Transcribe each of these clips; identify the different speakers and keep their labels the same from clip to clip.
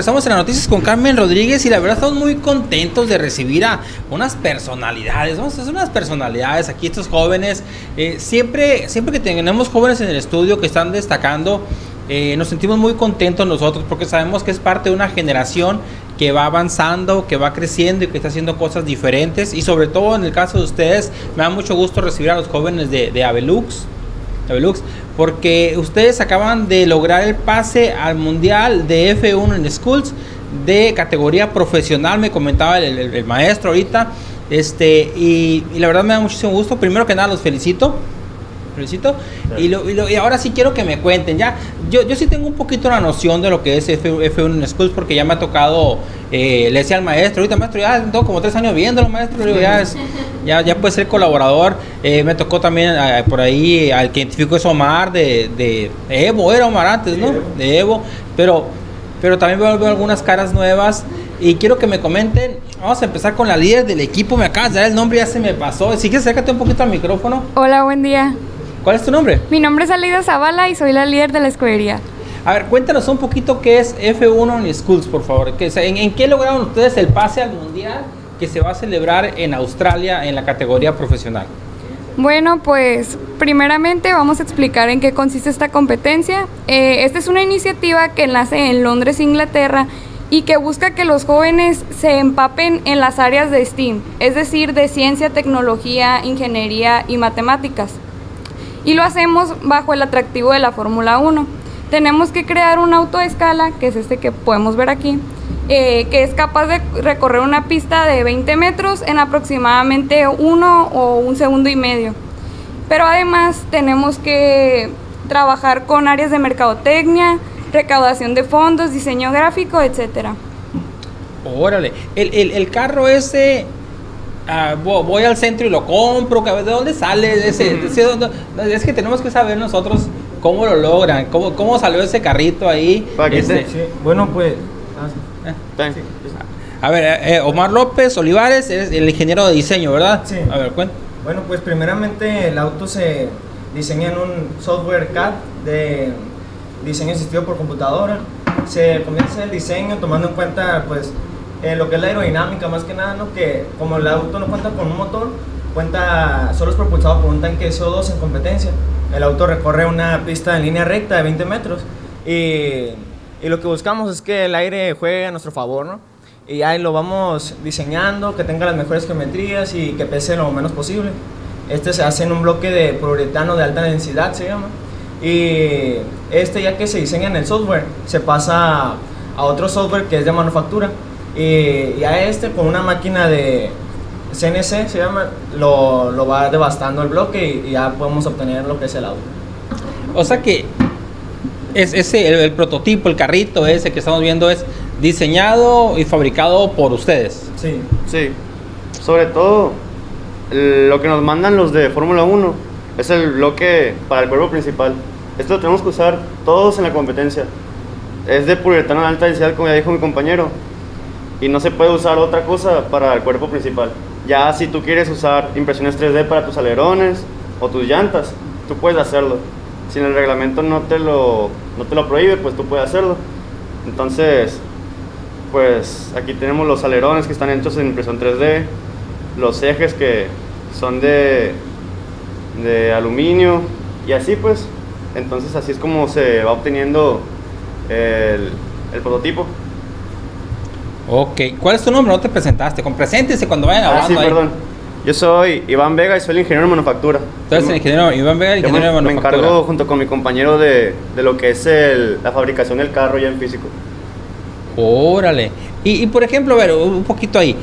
Speaker 1: regresamos en las noticias con Carmen Rodríguez y la verdad estamos muy contentos de recibir a unas personalidades, vamos a hacer unas personalidades aquí, estos jóvenes. Eh, siempre, siempre que tenemos jóvenes en el estudio que están destacando, eh, nos sentimos muy contentos nosotros porque sabemos que es parte de una generación que va avanzando, que va creciendo y que está haciendo cosas diferentes. Y sobre todo en el caso de ustedes, me da mucho gusto recibir a los jóvenes de, de Avelux, Porque ustedes acaban de lograr el pase al Mundial de F1 en Schools de categoría profesional, me comentaba el, maestro ahorita. Este, y, la verdad me da muchísimo gusto. Primero que nada, los felicito felicito. Y, lo, y, ahora sí quiero que me cuenten. Ya, yo, yo sí tengo un poquito la noción de lo que es F, 1 en Schools porque ya me ha tocado, eh, le decía al maestro, ahorita maestro, ya tengo como tres años viéndolo, maestro, ya, es, ya, ya puede ser colaborador. Eh, me tocó también eh, por ahí al que identificó es Omar de, de Evo, era Omar antes, ¿no? De Evo, pero, pero también veo, veo algunas caras nuevas. Y quiero que me comenten, vamos a empezar con la líder del equipo, me acabas de dar el nombre, ya se me pasó. Si quieres, acércate un poquito al micrófono.
Speaker 2: Hola, buen día.
Speaker 1: ¿Cuál es tu nombre?
Speaker 2: Mi nombre es Alida Zavala y soy la líder de la escudería.
Speaker 1: A ver, cuéntanos un poquito qué es F1 en Schools, por favor. ¿En, ¿En qué lograron ustedes el pase al Mundial que se va a celebrar en Australia en la categoría profesional?
Speaker 2: Bueno, pues primeramente vamos a explicar en qué consiste esta competencia. Eh, esta es una iniciativa que nace en Londres, Inglaterra, y que busca que los jóvenes se empapen en las áreas de STEAM, es decir, de ciencia, tecnología, ingeniería y matemáticas y lo hacemos bajo el atractivo de la Fórmula 1. Tenemos que crear un auto de escala, que es este que podemos ver aquí, eh, que es capaz de recorrer una pista de 20 metros en aproximadamente uno o un segundo y medio. Pero además tenemos que trabajar con áreas de mercadotecnia, recaudación de fondos, diseño gráfico, etcétera.
Speaker 1: Órale, el, el, el carro ese Ah, voy al centro y lo compro, ¿de dónde sale? Ese, es que tenemos que saber nosotros cómo lo logran, cómo, cómo salió ese carrito ahí.
Speaker 3: Este, bueno, pues...
Speaker 1: Ah, eh. A ver, eh, eh, Omar López Olivares es el ingeniero de diseño, ¿verdad?
Speaker 3: Sí. A ver, cuenta. Bueno, pues primeramente el auto se diseña en un software CAD de diseño asistido por computadora. Se comienza el diseño tomando en cuenta pues eh, lo que es la aerodinámica más que nada, ¿no? que como el auto no cuenta con un motor, cuenta, solo es propulsado por un tanque de CO2 en competencia. El auto recorre una pista en línea recta de 20 metros y, y lo que buscamos es que el aire juegue a nuestro favor, ¿no? Y ahí lo vamos diseñando, que tenga las mejores geometrías y que pese lo menos posible. Este se hace en un bloque de poliuretano de alta densidad, se llama. Y este ya que se diseña en el software, se pasa a otro software que es de manufactura y, a este con una máquina de CNC, se llama, lo, lo va devastando el bloque y, ya podemos obtener lo que es el auto.
Speaker 1: O sea que es ese el, prototipo, el carrito ese que estamos viendo es diseñado y fabricado por ustedes.
Speaker 3: Sí.
Speaker 4: Sí. Sobre todo lo que nos mandan los de Fórmula 1 es el bloque para el cuerpo principal. Esto lo tenemos que usar todos en la competencia. Es de poliuretano de alta densidad, como ya dijo mi compañero y no se puede usar otra cosa para el cuerpo principal. Ya si tú quieres usar impresiones 3D para tus alerones o tus llantas, tú puedes hacerlo. Si el reglamento no te lo, no te lo prohíbe, pues tú puedes hacerlo. Entonces, pues aquí tenemos los alerones que están hechos en impresión 3D, los ejes que son de, de aluminio y así pues. Entonces así es como se va obteniendo el, el prototipo.
Speaker 1: Ok, ¿cuál es tu nombre? No te presentaste. Con preséntese cuando vayan
Speaker 4: ah, hablando. sí, perdón. Yo soy Iván Vega y soy el ingeniero de manufactura.
Speaker 1: Tú eres el ingeniero Iván Vega, ingeniero de manufactura.
Speaker 4: Me encargo junto con mi compañero de, de lo que es el, la fabricación del carro ya en físico.
Speaker 1: Órale. Y, y por ejemplo, a ver, un poquito ahí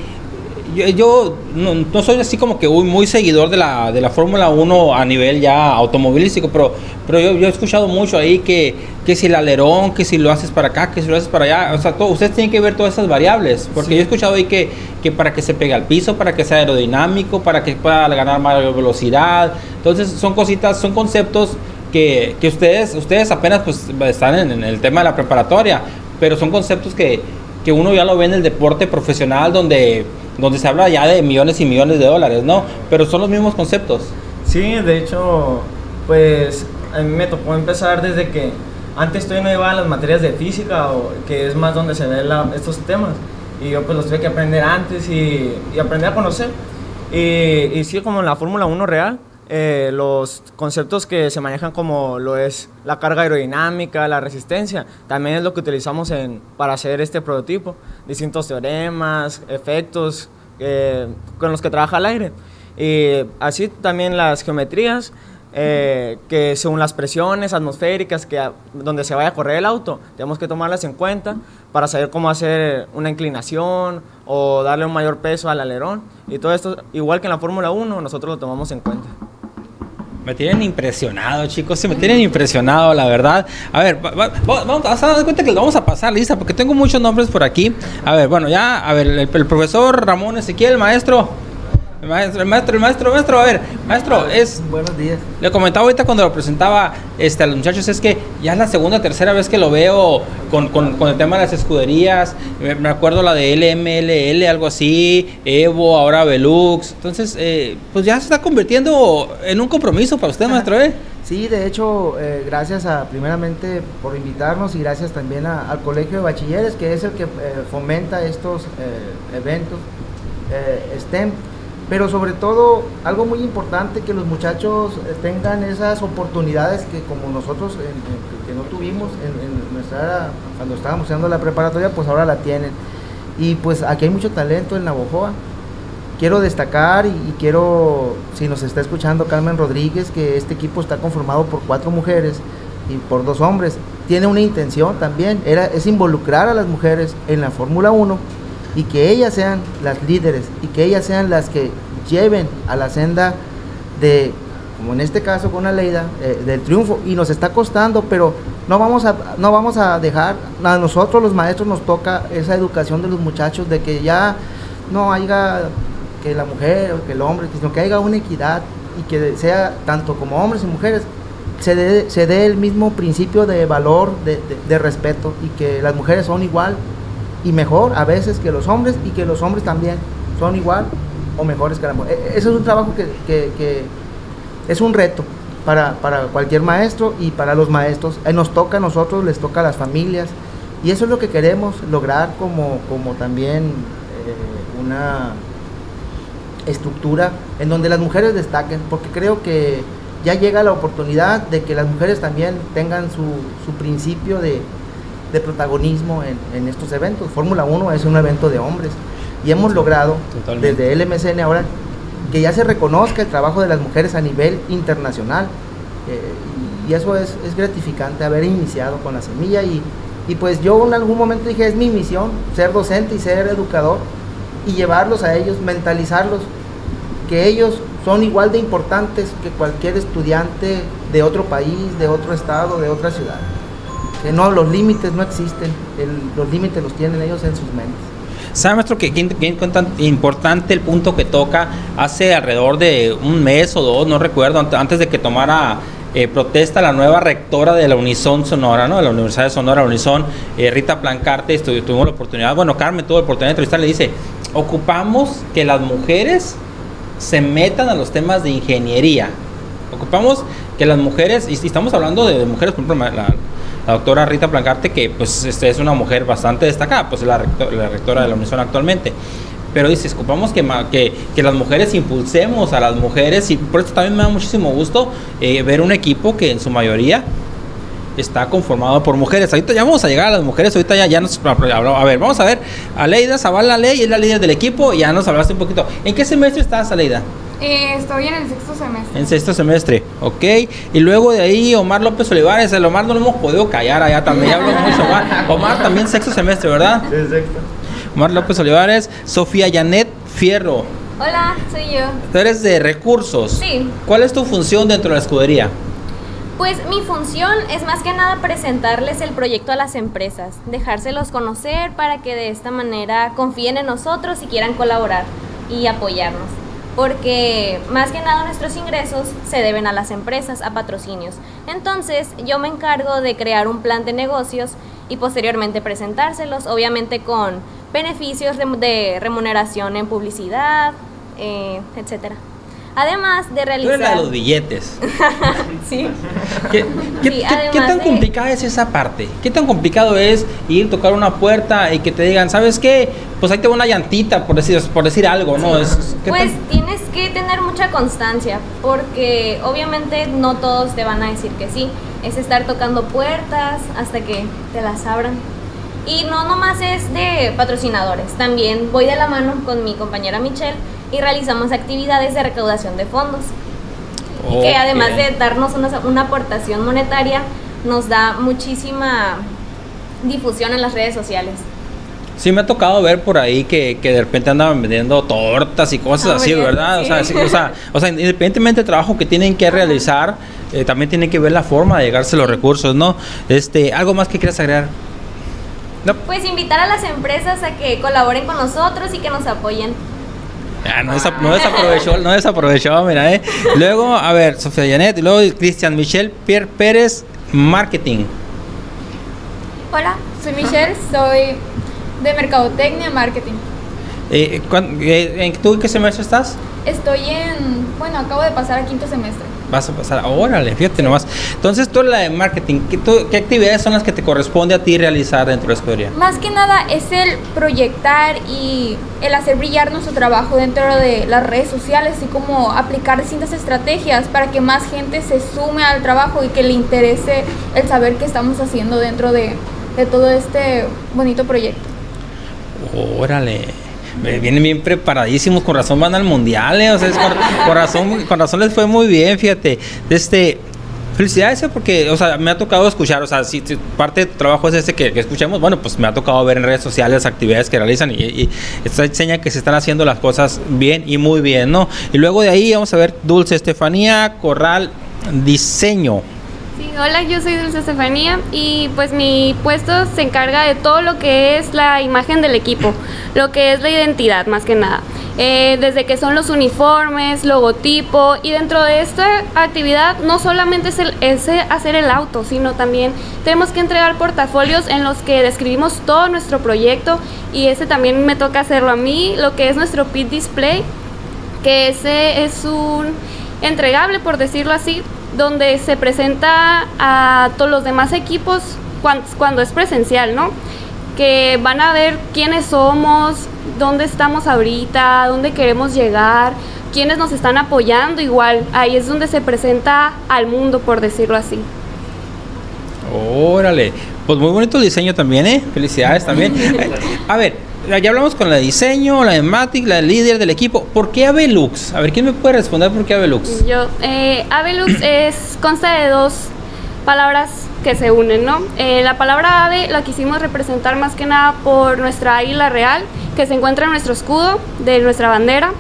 Speaker 1: yo, no, soy así como que muy, seguidor de la, de la Fórmula 1 a nivel ya automovilístico, pero, pero yo, he escuchado mucho ahí que, que si el alerón, que si lo haces para acá, que si lo haces para allá, o sea, ustedes tienen que ver todas esas variables, porque yo he escuchado ahí que, que para que se pegue al piso, para que sea aerodinámico, para que pueda ganar mayor velocidad, entonces son cositas, son conceptos que, que ustedes, ustedes apenas pues están en, en el tema de la preparatoria, pero son conceptos que, que uno ya lo ve en el deporte profesional donde donde se habla ya de millones y millones de dólares, ¿no? Pero son los mismos conceptos.
Speaker 3: Sí, de hecho, pues a mí me tocó empezar desde que antes todavía no llevaba las materias de física, o, que es más donde se ven estos temas. Y yo pues los tuve que aprender antes y, y aprender a conocer. Y, y sí, como en la Fórmula 1 real, eh, los conceptos que se manejan como lo es la carga aerodinámica, la resistencia, también es lo que utilizamos en, para hacer este prototipo. Distintos teoremas, efectos eh, con los que trabaja el aire. Y así también las geometrías, eh, que según las presiones atmosféricas que donde se vaya a correr el auto, tenemos que tomarlas en cuenta para saber cómo hacer una inclinación o darle un mayor peso al alerón. Y todo esto, igual que en la Fórmula 1, nosotros lo tomamos en cuenta.
Speaker 1: Me tienen impresionado, chicos. Se me tienen impresionado, la verdad. A ver, vamos a dar cuenta que le vamos a pasar lista porque tengo muchos nombres por aquí. A ver, bueno, ya, a ver, el profesor Ramón Ezequiel, maestro. El maestro, el maestro, el maestro, maestro, a ver, maestro, es...
Speaker 5: Buenos días.
Speaker 1: Le comentaba ahorita cuando lo presentaba este, a los muchachos, es que ya es la segunda, tercera vez que lo veo con, con, con el tema de las escuderías. Me, acuerdo la de LMLL, algo así, Evo, ahora Velux. Entonces, eh, pues ya se está convirtiendo en un compromiso para usted, maestro, ¿eh?
Speaker 5: Sí, de hecho, eh, gracias a, primeramente por invitarnos y gracias también al Colegio de Bachilleres, que es el que eh, fomenta estos eventos STEM pero sobre todo algo muy importante que los muchachos eh, tengan esas oportunidades que como nosotros que no tuvimos en, nuestra cuando estábamos haciendo la preparatoria pues ahora la tienen. Y pues aquí hay mucho talento en Navojoa. Quiero destacar y, y, quiero si nos está escuchando Carmen Rodríguez que este equipo está conformado por cuatro mujeres y por dos hombres. Tiene una intención también era es involucrar a las mujeres en la Fórmula 1 y que ellas sean las líderes y que ellas sean las que lleven a la senda de, como en este caso con Aleida, eh, del triunfo. Y nos está costando, pero no vamos, a, no vamos a dejar, a nosotros los maestros nos toca esa educación de los muchachos, de que ya no haya que la mujer o que el hombre, sino que haya una equidad y que sea tanto como hombres y mujeres se dé, se dé el mismo principio de valor, de, de respeto y que las mujeres son igual y mejor a veces que los hombres y que los hombres también son igual o mejores que la mujer. E, Eso es un trabajo que, es un reto para, cualquier maestro y para los maestros. Eh, nos toca a nosotros, les toca a las familias y eso es lo que queremos lograr como, como también eh, una estructura en donde las mujeres destaquen, porque creo que ya llega la oportunidad de que las mujeres también tengan su, su principio de, de protagonismo en, estos eventos. Fórmula 1 es un evento de hombres y hemos logrado desde el MSN ahora que ya se reconozca el trabajo de las mujeres a nivel internacional eh, y, eso es, gratificante haber iniciado con la semilla y, y pues yo en algún momento dije es mi misión ser docente y ser educador y llevarlos a ellos, mentalizarlos que ellos son igual de importantes que cualquier estudiante de otro país, de otro estado, de otra ciudad que no, los límites no existen, los límites los tienen ellos en sus mentes.
Speaker 1: ¿Sabe, maestro, que, importante el punto que toca hace alrededor de un mes o dos, no recuerdo, antes de que tomara eh, protesta la nueva rectora de la Unison Sonora, ¿no? De la Universidad de Sonora, Unison, eh, Rita Plancarte, tuvimos la oportunidad, bueno, Carmen tuvo la oportunidad de entrevistar, le dice, ocupamos que las mujeres se metan a los temas de ingeniería. Ocupamos que las mujeres, y estamos hablando de, mujeres, por ejemplo, la, la doctora Rita Plancarte, que pues este, es una mujer bastante destacada, pues es la, rectora de la Unison actualmente. Pero dice, ocupamos que, que, que, las mujeres impulsemos a las mujeres y por eso también me da muchísimo gusto eh, ver un equipo que en su mayoría está conformado por mujeres. Ahorita ya vamos a llegar a las mujeres, ahorita ya, ya nos A ver, vamos a ver. Aleida Zavala Ley es la líder del equipo, ya nos hablaste un poquito. ¿En qué semestre estás, Aleida?
Speaker 2: Eh, estoy en el sexto semestre.
Speaker 1: En sexto semestre, ok. Y luego de ahí Omar López Olivares, el Omar no lo hemos podido callar allá también, ya mucho Omar. Omar también sexto semestre, ¿verdad?
Speaker 3: Sí, sexto.
Speaker 1: Omar López Olivares, Sofía Janet Fierro.
Speaker 6: Hola, soy yo.
Speaker 1: Tú eres de recursos.
Speaker 6: Sí.
Speaker 1: ¿Cuál es tu función dentro de la escudería?
Speaker 6: Pues mi función es más que nada presentarles el proyecto a las empresas, dejárselos conocer para que de esta manera confíen en nosotros y quieran colaborar y apoyarnos porque más que nada nuestros ingresos se deben a las empresas, a patrocinios. Entonces yo me encargo de crear un plan de negocios y posteriormente presentárselos, obviamente con beneficios de remuneración en publicidad, eh, etcétera. Además de
Speaker 1: Tú
Speaker 6: realizar...
Speaker 1: eres la de los billetes.
Speaker 6: sí.
Speaker 1: ¿Qué, qué-
Speaker 6: Sí,
Speaker 1: qué-
Speaker 6: además
Speaker 1: qué tan
Speaker 6: de-
Speaker 1: complicada es esa parte? ¿Qué tan complicado es ir, tocar una puerta y que te digan, ¿sabes qué? Pues ahí te va una llantita, por decir, por decir algo, ¿no? Es, ¿qué
Speaker 6: Pues
Speaker 1: tan-
Speaker 6: tienes que tener mucha constancia, porque obviamente no todos te van a decir que sí. Es estar tocando puertas hasta que te las abran. Y no nomás es de patrocinadores, también voy de la mano con mi compañera Michelle y realizamos actividades de recaudación de fondos. Y que además de darnos una, una aportación monetaria, nos da muchísima difusión en las redes sociales.
Speaker 1: Sí me ha tocado ver por ahí que, que de repente andaban vendiendo tortas y cosas
Speaker 6: Ah,
Speaker 1: así,
Speaker 6: bien,
Speaker 1: ¿verdad? O,
Speaker 6: sí.
Speaker 1: sea, sí, o, sea, o sea, independientemente del trabajo que tienen que realizar, eh, también tienen que ver la forma de llegarse los recursos, ¿no? Este, ¿Algo más que quieras agregar? No.
Speaker 6: Pues invitar a las empresas a que colaboren con nosotros y que nos apoyen.
Speaker 1: Ah, no, no desaprovechó, no desaprovechó, mira, ¿eh? Luego, a ver, Sofía Janet, y luego Cristian Michel Pierre Pérez, Marketing.
Speaker 7: Hola, soy Michelle, soy de Mercadotecnia Marketing.
Speaker 1: Eh, eh, ¿En tú en qué semestre estás?
Speaker 7: Estoy en, bueno, acabo de pasar a quinto semestre.
Speaker 1: Vas a pasar, órale, fíjate nomás. Entonces, tú la de marketing, ¿qué, tú- qué actividades son las que te corresponde a ti realizar dentro de la escudería?
Speaker 7: Más que nada es el proyectar y el hacer brillar nuestro trabajo dentro de las redes sociales, así como aplicar distintas estrategias para que más gente se sume al trabajo y que le interese el saber qué estamos haciendo dentro de, de todo este bonito proyecto.
Speaker 1: Órale. Eh, Vienen bien preparadísimos, con razón van al mundial, eh, o sea, es con, razón, con razón les fue muy bien, fíjate. Este, felicidades eh, porque, o sea, me ha tocado escuchar, o sea, si, parte de tu trabajo es este que, escuchamos, bueno, pues me ha tocado ver en redes sociales las actividades que realizan y, y esto enseña que se están haciendo las cosas bien y muy bien, ¿no? Y luego de ahí vamos a ver Dulce Estefanía Corral Diseño.
Speaker 8: Sí, hola, yo soy Dulce Estefanía y pues mi puesto se encarga de todo lo que es la imagen del equipo, lo que es la identidad más que nada. Eh, desde que son los uniformes, logotipo y dentro de esta actividad no solamente es, el, es hacer el auto, sino también tenemos que entregar portafolios en los que describimos todo nuestro proyecto y ese también me toca hacerlo a mí, lo que es nuestro pit display, que ese es un entregable por decirlo así, donde se presenta a todos los demás equipos cuan- cuando, es presencial, ¿no? Que van a ver quiénes somos, dónde estamos ahorita, dónde queremos llegar, quiénes nos están apoyando igual. Ahí es donde se presenta al mundo, por decirlo así.
Speaker 1: Órale, pues muy bonito el diseño también, ¿eh? Felicidades también. A ver, ya hablamos con la de diseño, la de Matic, la de líder del equipo. ¿Por qué Avelux? A ver, ¿quién me puede responder por qué Avelux?
Speaker 8: Yo, eh, Avelux es, consta de dos palabras que se unen, ¿no? Eh, la palabra ave la quisimos representar más que nada por nuestra águila real, que se encuentra en nuestro escudo de nuestra bandera.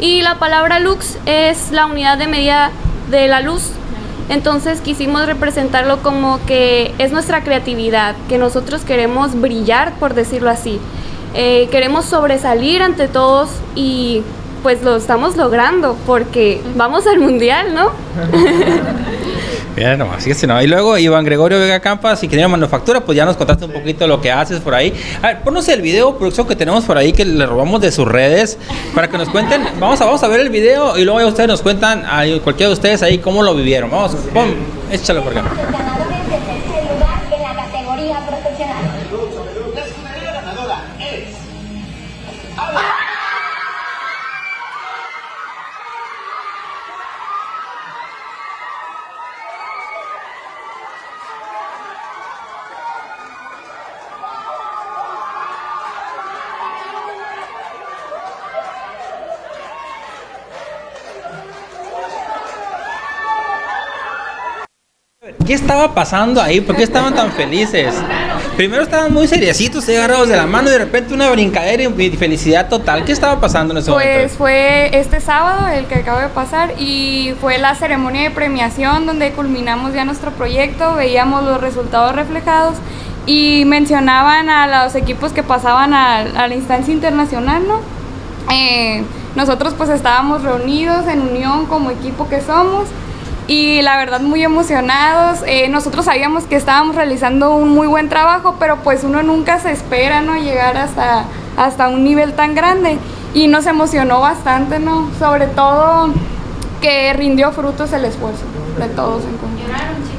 Speaker 8: Y la palabra lux es la unidad de medida de la luz. Entonces quisimos representarlo como que es nuestra creatividad, que nosotros queremos brillar, por decirlo así. Eh, queremos sobresalir ante todos y pues lo estamos logrando porque vamos al mundial, ¿no?
Speaker 1: Mira nomás, así que no. Y luego Iván Gregorio Vega Campas, ingeniero de manufactura, pues ya nos contaste un poquito lo que haces por ahí. A ver, ponnos el video, producción que tenemos por ahí que le robamos de sus redes para que nos cuenten. Vamos a, vamos a ver el video y luego ya ustedes nos cuentan, ahí, cualquiera de ustedes ahí, cómo lo vivieron. Vamos, pon, échalo por acá. ¿Qué estaba pasando ahí? ¿Por qué estaban tan felices? Primero estaban muy seriecitos, agarrados de la mano y de repente una brincadera y felicidad total. ¿Qué estaba pasando en ese
Speaker 2: Pues
Speaker 1: momento?
Speaker 2: fue este sábado el que acaba de pasar y fue la ceremonia de premiación donde culminamos ya nuestro proyecto, veíamos los resultados reflejados y mencionaban a los equipos que pasaban a, a la instancia internacional, ¿no? Eh, nosotros pues estábamos reunidos en unión como equipo que somos y la verdad muy emocionados. Eh, nosotros sabíamos que estábamos realizando un muy buen trabajo, pero pues uno nunca se espera, ¿no? Llegar hasta, hasta un nivel tan grande y nos emocionó bastante, ¿no? Sobre todo que rindió frutos el esfuerzo de todos en conjunto.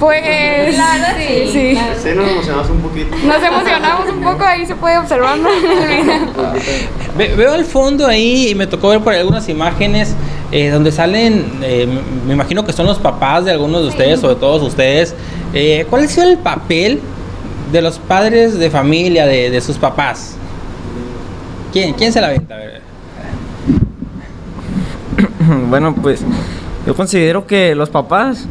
Speaker 2: Pues
Speaker 6: La verdad, sí,
Speaker 2: sí.
Speaker 6: claro.
Speaker 4: Sí, nos emocionamos un poquito.
Speaker 2: Nos emocionamos un poco, ahí se puede observar. ¿no?
Speaker 1: Ve- veo al fondo ahí y me tocó ver por algunas imágenes eh, donde salen, eh, me imagino que son los papás de algunos de ustedes o de todos ustedes. Eh, ¿Cuál ha sido el papel de los padres de familia, de, de sus papás? ¿Quién, quién se la venta? A ver.
Speaker 3: Bueno, pues yo considero que los papás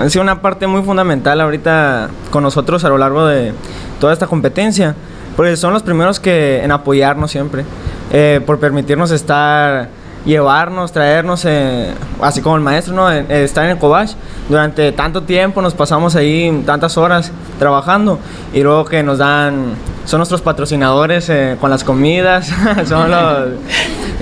Speaker 3: han sido una parte muy fundamental ahorita con nosotros a lo largo de toda esta competencia, porque son los primeros que en apoyarnos siempre, eh, por permitirnos estar, llevarnos, traernos, eh, así como el maestro, ¿no? En- eh, estar en el Cobach durante tanto tiempo, nos pasamos ahí tantas horas trabajando y luego que nos dan, son nuestros patrocinadores eh, con las comidas, son los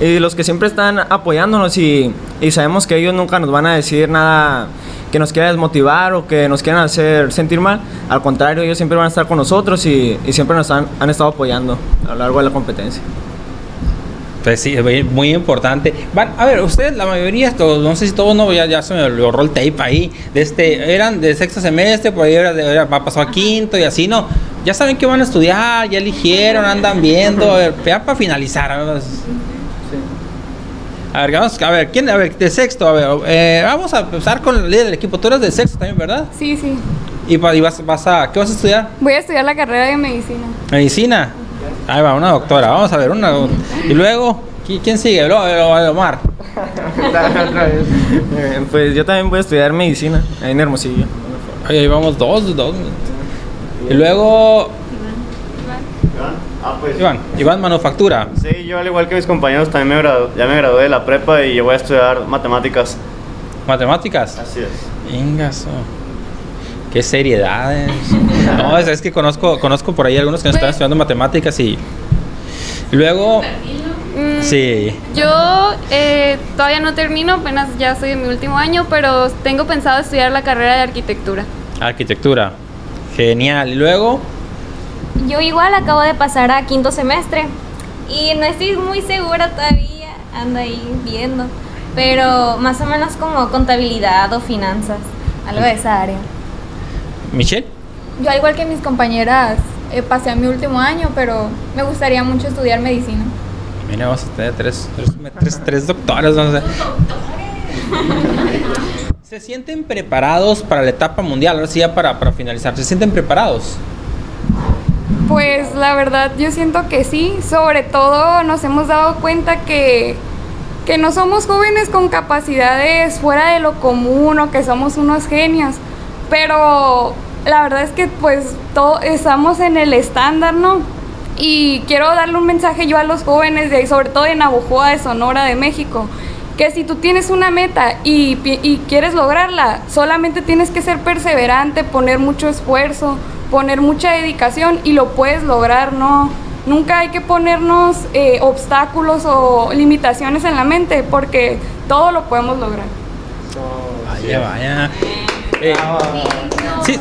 Speaker 3: y los que siempre están apoyándonos y, y sabemos que ellos nunca nos van a decir nada que nos quiera desmotivar o que nos quieran hacer sentir mal. Al contrario, ellos siempre van a estar con nosotros y, y siempre nos han, han estado apoyando a lo largo de la competencia.
Speaker 1: Pues sí, es muy- importante. Van, a ver, ustedes, la mayoría, todos, no sé si todos, no, ya, ya se me borró el tape ahí. De este, eran de sexto semestre, por ahí era era- pasó a quinto y así, ¿no? Ya saben que van a estudiar, ya eligieron, andan viendo, a ver, ya para finalizar. ¿no? A ver, vamos, a ver, ¿quién? A ver, de sexto, a ver, eh, vamos a empezar con el líder del equipo. Tú eres de sexto también, ¿verdad?
Speaker 2: Sí, sí.
Speaker 1: Y, vas, vas a, ¿qué vas a estudiar?
Speaker 2: Voy a estudiar la carrera de medicina.
Speaker 1: Medicina. Ahí va, una doctora. Vamos a ver, una. Y luego, ¿qui- ¿quién sigue? Lo- lo- Omar.
Speaker 3: Pues yo también voy a estudiar medicina ahí en Hermosillo.
Speaker 1: Ahí vamos, dos, dos. Y luego,
Speaker 4: Ah, pues.
Speaker 1: Iván, Iván Manufactura.
Speaker 4: Sí, yo al igual que mis compañeros también me gradu- ya me gradué de la prepa y yo voy a estudiar matemáticas.
Speaker 1: Matemáticas.
Speaker 4: Así es.
Speaker 1: Ingaso. Qué seriedades. No, es, es que conozco, conozco por ahí algunos que nos están estudiando matemáticas y. luego.
Speaker 8: Mm,
Speaker 1: Sí.
Speaker 8: Yo eh, todavía no termino, apenas ya estoy en mi último año, pero tengo pensado estudiar la carrera de arquitectura.
Speaker 1: Arquitectura. Genial. Luego.
Speaker 6: Yo igual acabo de pasar a quinto semestre y no estoy muy segura todavía, ando ahí viendo, pero más o menos como contabilidad o finanzas, algo de esa área.
Speaker 1: Michelle.
Speaker 7: Yo al igual que mis compañeras eh, pasé a mi último año, pero me gustaría mucho estudiar medicina.
Speaker 1: Mira, vamos a tener tres, tres, tres, tres doctores. vamos a- ¿Se sienten preparados para la etapa mundial? Ahora sí, ya para, para finalizar. ¿Se sienten preparados?
Speaker 2: Pues la verdad yo siento que sí, sobre todo nos hemos dado cuenta que, que no somos jóvenes con capacidades fuera de lo común o que somos unos genios, pero la verdad es que pues todo, estamos en el estándar, ¿no? Y quiero darle un mensaje yo a los jóvenes, de, sobre todo de Navojoa, de Sonora, de México, que si tú tienes una meta y quieres lograrla, solamente tienes que ser perseverante, poner mucho esfuerzo, poner mucha dedicación y lo puedes lograr, ¿no? Nunca hay que ponernos eh, obstáculos o limitaciones en la mente porque todo lo podemos lograr.
Speaker 1: Vaya, vaya. Eh, sí.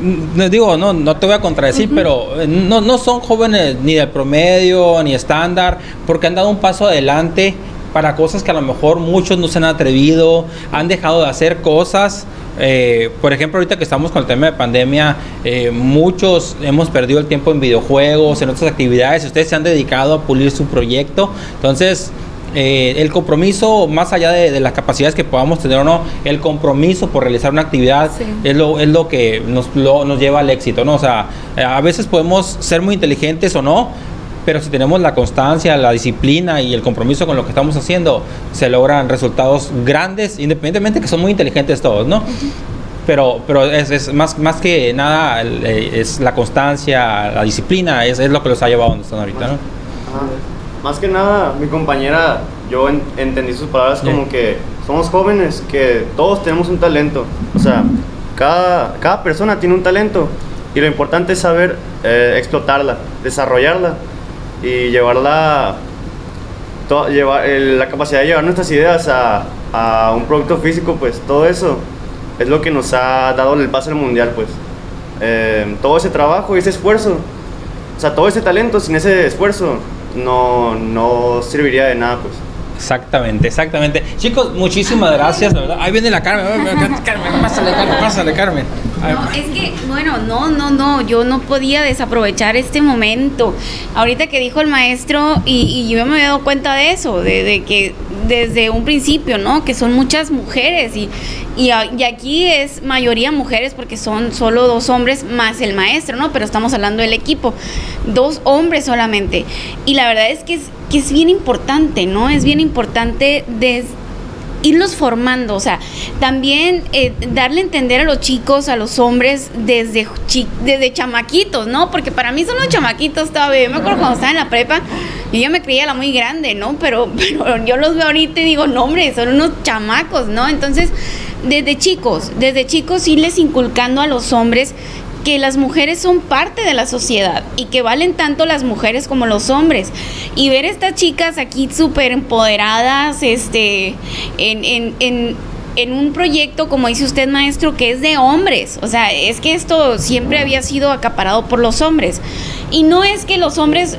Speaker 1: No digo, no, no te voy a contradecir, pero eh, no, no son jóvenes ni del promedio ni estándar, porque han dado un paso adelante para cosas que a lo mejor muchos no se han atrevido, han dejado de hacer cosas. Eh, por ejemplo, ahorita que estamos con el tema de pandemia, eh, muchos hemos perdido el tiempo en videojuegos, en otras actividades. Ustedes se han dedicado a pulir su proyecto. Entonces, eh, el compromiso, más allá de, de las capacidades que podamos tener o no, el compromiso por realizar una actividad
Speaker 2: Sí.
Speaker 1: es, lo, es lo que nos, lo- nos lleva al éxito, ¿no? O sea, a veces podemos ser muy inteligentes o no, pero si tenemos la constancia, la disciplina y el compromiso con lo que estamos haciendo, se logran resultados grandes, independientemente que son muy inteligentes todos, ¿no? Pero, pero es, es más, más que nada eh, es la constancia, la disciplina, es, es lo que los ha llevado a donde están ahorita, ¿no?
Speaker 4: Ajá. Más que nada, mi compañera, yo en- entendí sus palabras
Speaker 1: Sí.
Speaker 4: como que somos jóvenes, que todos tenemos un talento. O sea, cada, cada persona tiene un talento y lo importante es saber eh, explotarla, desarrollarla y llevar, la capacidad de llevar nuestras ideas a, a un producto físico, pues todo eso es lo que nos ha dado el paso al mundial, pues. Eh, todo ese trabajo y ese esfuerzo o sea, todo ese talento sin ese esfuerzo no, no serviría de nada, pues.
Speaker 1: Exactamente, exactamente. Chicos, muchísimas gracias, la verdad. Ahí viene la Carmen. Carmen, pásale, Carmen, pásale, Carmen.
Speaker 9: No, es que, bueno, no, no, no, yo no podía desaprovechar este momento. Ahorita que dijo el maestro, y, y yo me había dado cuenta de eso, de, de que desde un principio, ¿no? Que son muchas mujeres y, y, a- y aquí es mayoría mujeres porque son solo dos hombres más el maestro, ¿no? Pero estamos hablando del equipo, dos hombres solamente. Y la verdad es que es, que es bien importante, ¿no? Es bien importante irlos formando, o sea, también eh, darle a entender a los chicos, a los hombres desde, chi- desde chamaquitos, ¿no? Porque para mí son los chamaquitos todavía. Yo me acuerdo cuando estaba en la prepa, yo me creía la muy grande, ¿no? Pero, pero yo los veo ahorita y digo, no, hombre, son unos chamacos, ¿no? Entonces, desde chicos, desde chicos irles inculcando a los hombres que las mujeres son parte de la sociedad y que valen tanto las mujeres como los hombres. Y ver estas chicas aquí súper empoderadas, este, en, en, en, en un proyecto, como dice usted, maestro, que es de hombres. O sea, es que esto siempre había sido acaparado por los hombres. Y no es que los hombres,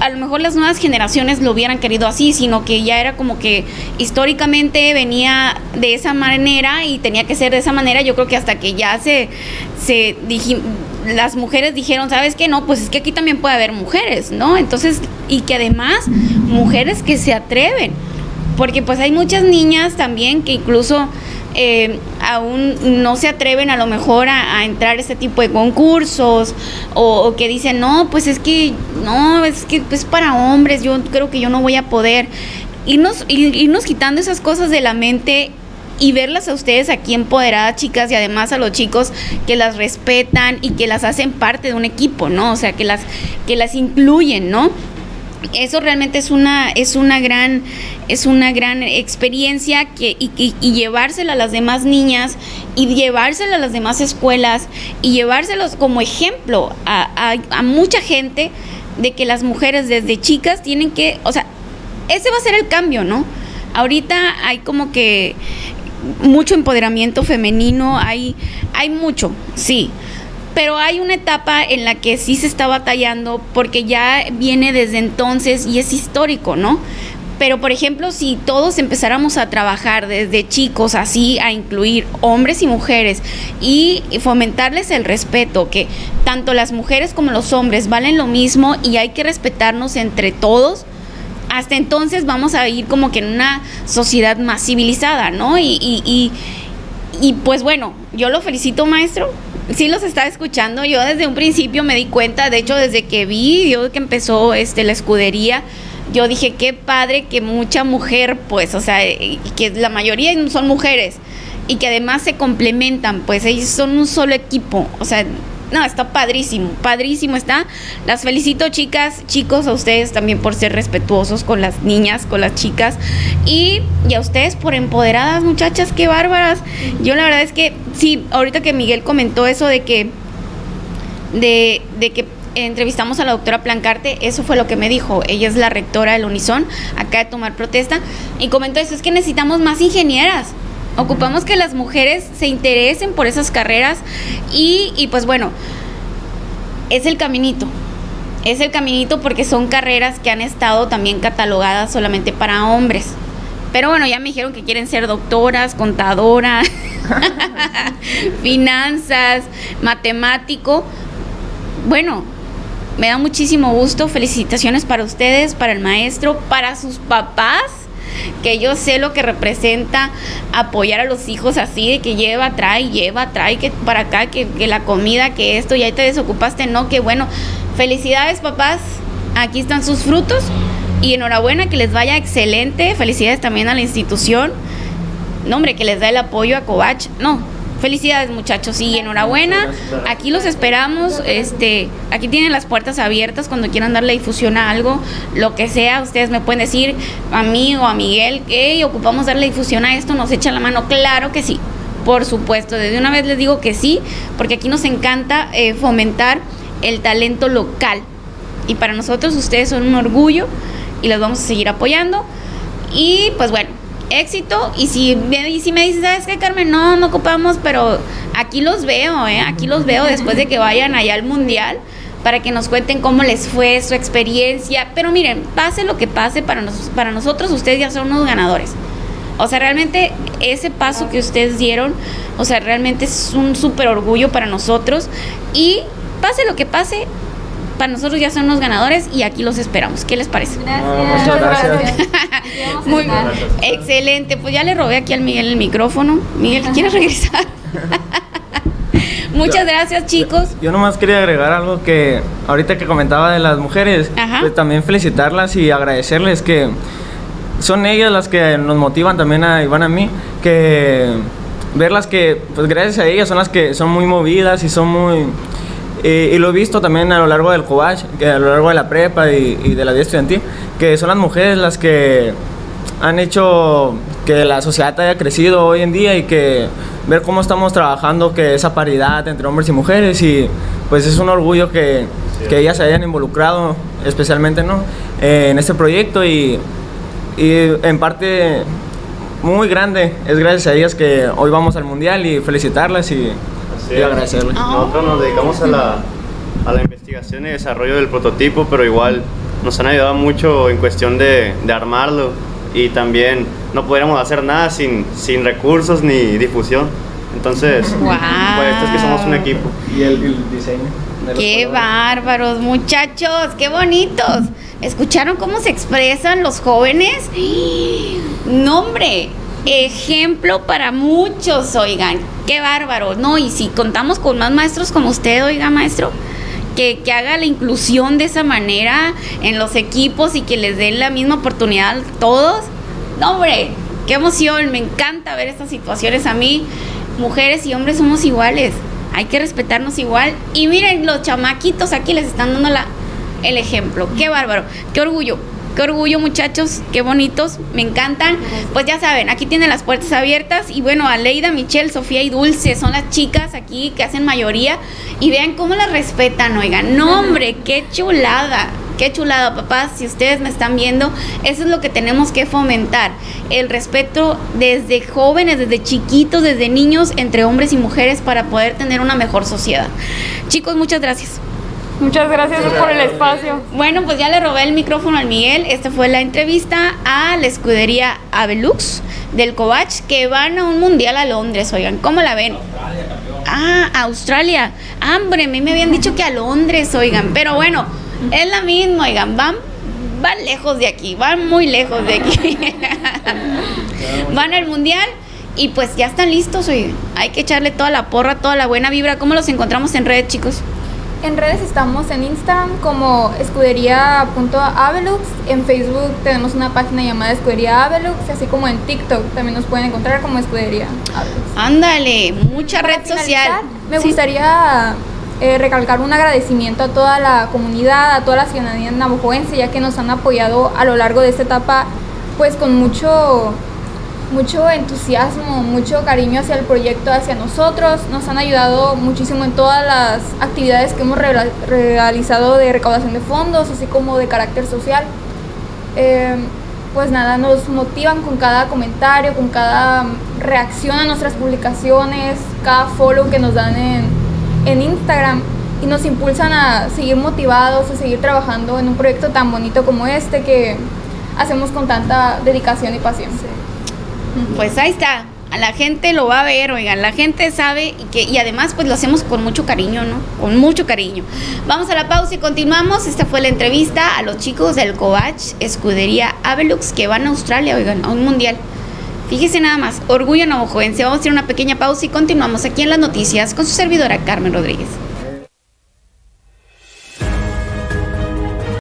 Speaker 9: a lo mejor las nuevas generaciones lo hubieran querido así, sino que ya era como que históricamente venía de esa manera y tenía que ser de esa manera. Yo creo que hasta que ya se, se las mujeres dijeron, ¿sabes qué? No, pues es que aquí también puede haber mujeres, ¿no? Entonces, y que además, mujeres que se atreven. Porque pues hay muchas niñas también que incluso eh, aún no se atreven a lo mejor a, entrar a este tipo de concursos o, que dicen, no, pues es que no, es que es para hombres, yo creo que yo no voy a poder. Irnos, ir- irnos quitando esas cosas de la mente y verlas a ustedes aquí empoderadas, chicas, y además a los chicos que las respetan y que las hacen parte de un equipo, ¿no? O sea, que las, que las incluyen, ¿no? Eso realmente es una es una gran es una gran experiencia que y, y- y llevársela a las demás niñas y llevársela a las demás escuelas y llevárselos como ejemplo a, a- a mucha gente de que las mujeres desde chicas tienen que o sea ese va a ser el cambio no ahorita hay como que mucho empoderamiento femenino hay hay mucho sí pero hay una etapa en la que sí se está batallando porque ya viene desde entonces y es histórico, ¿no? Pero por ejemplo, si todos empezáramos a trabajar desde chicos así, a incluir hombres y mujeres y fomentarles el respeto, que tanto las mujeres como los hombres valen lo mismo y hay que respetarnos entre todos, hasta entonces vamos a ir como que en una sociedad más civilizada, ¿no? Y, y, pues bueno, yo lo felicito, maestro. Sí los estaba escuchando. Yo desde un principio me di cuenta, de hecho, desde que vi yo que empezó este la escudería, yo dije, qué padre que mucha mujer, pues, o sea, que la mayoría son mujeres y que además se complementan, pues ellos son un solo equipo, o sea, no, está padrísimo, padrísimo está. Las felicito chicas, chicos, a ustedes también por ser respetuosos con las niñas, con las chicas y, a ustedes por empoderadas muchachas, qué bárbaras. Yo la verdad es que, sí, ahorita que Miguel comentó eso de que, de, de que entrevistamos a la doctora Plancarte, eso fue lo que me dijo. Ella es la rectora del Unison, acá de tomar protesta, y comentó eso, es que necesitamos más ingenieras. Ocupamos que las mujeres se interesen por esas carreras y, y pues bueno, es el caminito. Es el caminito porque son carreras que han estado también catalogadas solamente para hombres. Pero bueno, ya me dijeron que quieren ser doctoras, contadoras, finanzas, matemático. Bueno, me da muchísimo gusto. Felicitaciones para ustedes, para el maestro, para sus papás, que yo sé lo que representa apoyar a los hijos así, de que lleva, trae, lleva, trae, que para acá, que, la comida, que esto, y ahí te desocupaste, no, que bueno. Felicidades, papás. Aquí están sus frutos. Y enhorabuena, que les vaya excelente. Felicidades también a la institución. No, hombre, que les da el apoyo a Covach. No, felicidades muchachos y enhorabuena. Aquí los esperamos. Este, aquí tienen las puertas abiertas cuando quieran darle difusión a algo, lo que sea. Ustedes me pueden decir a mí o a Miguel que ocupamos darle difusión a esto. Nos echan la mano. Claro que sí. Por supuesto, desde una vez les digo que sí, porque aquí nos encanta eh, fomentar el talento local. Y para nosotros ustedes son un orgullo y los vamos a seguir apoyando. Y pues bueno, éxito. Y si me, y si me dices, ¿sabes qué, Carmen? No, no ocupamos, pero aquí los veo, ¿eh? Aquí los veo después de que vayan allá al mundial. para que nos cuenten cómo les fue su experiencia. Pero miren, pase lo que pase, para, nos- para nosotros ustedes ya son unos ganadores. O sea, realmente ese paso que ustedes dieron, o sea, realmente es un súper orgullo para nosotros. Y pase lo que pase, para nosotros ya son unos ganadores y aquí los esperamos. ¿Qué les parece?
Speaker 3: muchas gracias.
Speaker 9: Muy excelente. Pues ya le robé aquí al Miguel el micrófono. Miguel, ¿quieres regresar? Muchas gracias, chicos.
Speaker 3: Yo nomás quería agregar algo que ahorita que comentaba de las mujeres,
Speaker 9: Ajá.
Speaker 3: pues también felicitarlas y agradecerles que son ellas las que nos motivan también a Iván a mí, que verlas que pues gracias a ellas son las que son muy movidas y son muy y, y lo he visto también a lo largo del Cobach, que a lo largo de la prepa y, y de la vida estudiantil, que son las mujeres las que han hecho que la sociedad haya crecido hoy en día y que ver cómo estamos trabajando, que esa paridad entre hombres y mujeres y pues es un orgullo que, que ellas se hayan involucrado especialmente ¿no? Eh, en este proyecto y, y en parte muy grande es gracias a ellas que hoy vamos al mundial y felicitarlas y,
Speaker 4: Así
Speaker 3: y.
Speaker 4: Nosotros nos dedicamos a la, a la investigación y desarrollo del prototipo, pero igual nos han ayudado mucho en cuestión de, de armarlo y también no podríamos hacer nada sin, sin recursos ni difusión. Entonces,
Speaker 9: Guau.
Speaker 4: pues esto es que somos un equipo.
Speaker 3: Y el, el diseño. de los
Speaker 9: Qué
Speaker 3: colores.
Speaker 9: bárbaros, muchachos, qué bonitos. ¿Escucharon cómo se expresan los jóvenes? No, hombre, ejemplo para muchos, oigan, qué bárbaro. No, y si contamos con más maestros como usted, oiga, maestro, que, que haga la inclusión de esa manera en los equipos y que les den la misma oportunidad a todos. No, hombre, qué emoción, me encanta ver estas situaciones a mí. Mujeres y hombres somos iguales, hay que respetarnos igual. Y miren, los chamaquitos aquí les están dando la, el ejemplo. Qué bárbaro, qué orgullo. Qué orgullo muchachos, qué bonitos, me encantan. Pues ya saben, aquí tienen las puertas abiertas y bueno, Aleida, Michelle, Sofía y Dulce son las chicas aquí que hacen mayoría y vean cómo las respetan, oigan. No, hombre, qué chulada. Qué chulada, papás. Si ustedes me están viendo, eso es lo que tenemos que fomentar. El respeto desde jóvenes, desde chiquitos, desde niños, entre hombres y mujeres para poder tener una mejor sociedad. Chicos, muchas gracias.
Speaker 2: Muchas gracias por el espacio.
Speaker 9: Bueno, pues ya le robé el micrófono al Miguel. Esta fue la entrevista a la escudería Avelux del Covach que van a un mundial a Londres. Oigan, ¿cómo la ven? Ah, Australia. Ah, hombre, a mí me habían dicho que a Londres, oigan. Pero bueno, es la misma, oigan. Van, van lejos de aquí, van muy lejos de aquí. van al mundial. Y pues ya están listos, oigan. Hay que echarle toda la porra, toda la buena vibra. ¿Cómo los encontramos en redes, chicos?
Speaker 7: En redes estamos en Instagram como escudería.avelux, en Facebook tenemos una página llamada Escudería Avelux, así como en TikTok también nos pueden encontrar como Escudería Avelux.
Speaker 9: Ándale, mucha
Speaker 7: Para
Speaker 9: red social.
Speaker 7: Me
Speaker 9: Sí.
Speaker 7: gustaría eh, recalcar un agradecimiento a toda la comunidad, a toda la ciudadanía navajoense, ya que nos han apoyado a lo largo de esta etapa, pues con mucho, mucho entusiasmo, mucho cariño hacia el proyecto, hacia nosotros. Nos han ayudado muchísimo en todas las actividades que hemos realizado de recaudación de fondos, así como de carácter social. Eh, pues nada, nos motivan con cada comentario, con cada reacción a nuestras publicaciones, cada follow que nos dan en, en Instagram y nos impulsan a seguir motivados, a seguir trabajando en un proyecto tan bonito como este que hacemos con tanta dedicación y pasión.
Speaker 9: Pues ahí está. A la gente lo va a ver, oigan, la gente sabe y que y además pues lo hacemos con mucho cariño, ¿no? Con mucho cariño. Vamos a la pausa y continuamos. Esta fue la entrevista a los chicos del Covach Escudería Avelux que van a Australia, oigan, a un mundial. Fíjese nada más, orgullo navajoense. Vamos a hacer una pequeña pausa y continuamos aquí en las noticias con su servidora Carmen Rodríguez.